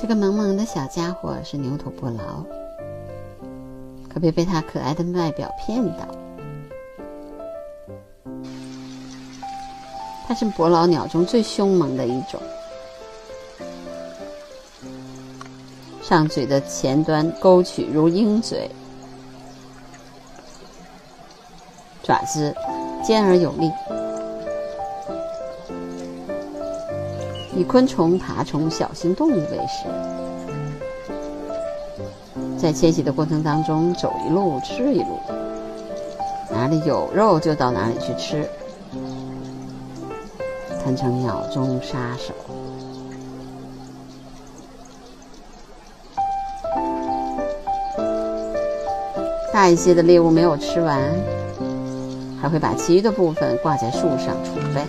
这个萌萌的小家伙是牛头伯劳，可别被他可爱的外表骗到。它是伯劳鸟中最凶猛的一种，上嘴的前端勾曲如鹰嘴，爪子尖而有力。以昆虫、爬虫、小型动物为食，在迁徙的过程当中，走一路吃一路，哪里有肉就到哪里去吃，堪称鸟中杀手。大一些的猎物没有吃完，还会把其余的部分挂在树上储备。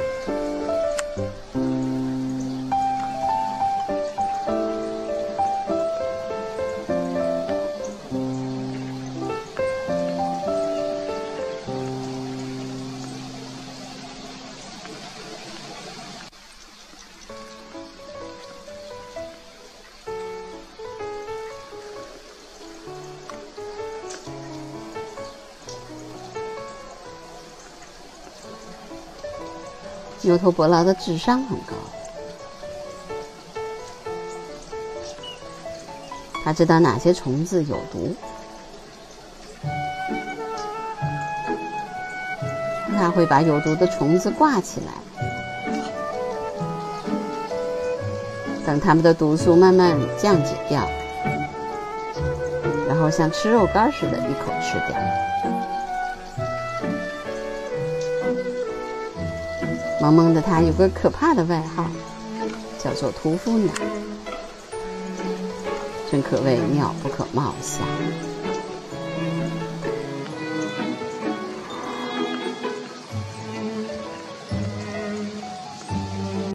牛头伯劳的智商很高，他知道哪些虫子有毒，他会把有毒的虫子挂起来，等它们的毒素慢慢降解掉，然后像吃肉干似的，一口吃掉。萌萌的它有个可怕的外号，叫做“屠夫鸟”，真可谓鸟不可貌相。